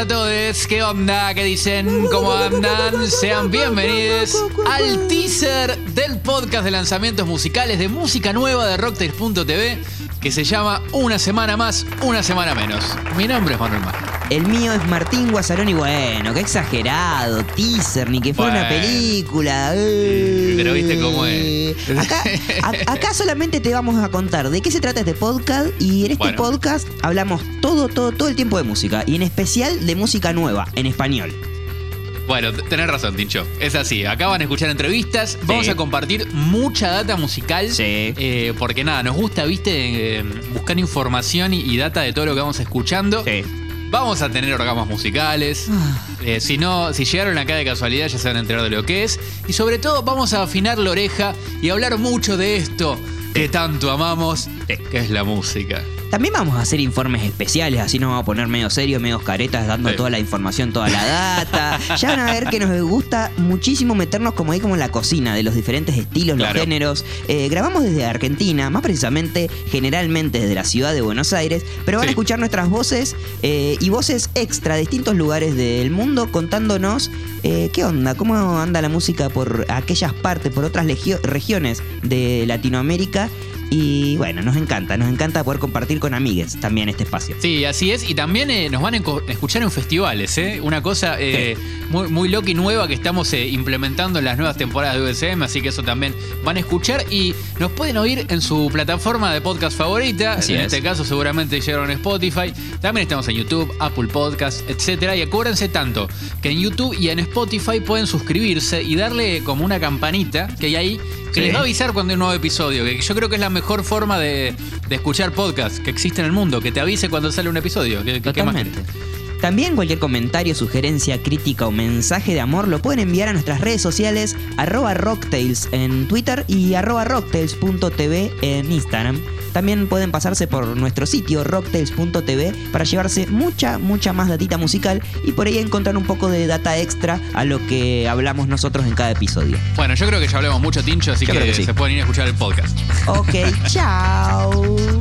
a todos. ¿Qué onda? ¿Qué dicen? ¿Cómo andan? Sean bienvenidos al teaser del podcast de lanzamientos musicales de música nueva de Rocktails.tv que se llama Una semana más, una semana menos. Mi nombre es Manuel Mágico. El mío es Martín Guasarón y bueno, qué exagerado, teaser, ni que fuera una película. pero viste cómo es. Acá, a- acá solamente te vamos a contar de qué se trata este podcast y en este Bueno. podcast hablamos todo, todo, todo el tiempo de música y en especial de música nueva, en español. Bueno, tenés razón, Tincho. Es así. Acá van a escuchar entrevistas. Vamos a compartir mucha data musical. Sí. eh, porque nada, nos gusta, viste, eh, buscar información y, y data de todo lo que vamos escuchando. Vamos a tener orgasmos musicales. Ah. Eh, si no, si llegaron acá de casualidad ya se van a enterar de lo que es. Y sobre todo vamos a afinar la oreja y hablar mucho de esto que tanto amamos, que es la música. También vamos a hacer informes especiales, así nos vamos a poner medio serios, medio caretas, dando Sí. toda la información, toda la data. Ya van a ver que nos gusta muchísimo meternos como ahí como en la cocina, de los diferentes estilos, los géneros. Eh, grabamos desde Argentina, más precisamente, generalmente desde la ciudad de Buenos Aires, pero van Sí. a escuchar nuestras voces eh, y voces extra de distintos lugares del mundo contándonos eh, qué onda, cómo anda la música por aquellas partes, por otras legio- regiones de Latinoamérica. Y bueno, nos encanta, nos encanta poder compartir con amigues también este espacio. Sí, así es. Y también eh, nos van a escuchar en festivales, ¿eh? Una cosa eh, muy, muy loca y nueva que estamos eh, implementando en las nuevas temporadas de USM, así que eso también van a escuchar y nos pueden oír en su plataforma de podcast favorita. Así en es. este caso seguramente llegaron a Spotify. También estamos en YouTube, Apple Podcast, etcétera. Y acuérdense tanto que en YouTube y en Spotify pueden suscribirse y darle como una campanita que hay ahí que Sí. les va a avisar cuando hay un nuevo episodio. Que yo creo que es la mejor forma de, de escuchar podcast que existe en el mundo, que te avise cuando sale un episodio. ¿Qué, qué- qué más Totalmente. querés? También cualquier comentario, sugerencia, crítica o mensaje de amor lo pueden enviar a nuestras redes sociales arroba rocktails en Twitter y arroba rocktails.tv en Instagram. También pueden pasarse por nuestro sitio rocktails.tv para llevarse mucha, mucha más datita musical y por ahí encontrar un poco de data extra a lo que hablamos nosotros en cada episodio. Bueno, yo creo que ya hablamos mucho, Tincho, así Yo que, creo que sí. se pueden ir a escuchar el podcast. Ok, chao.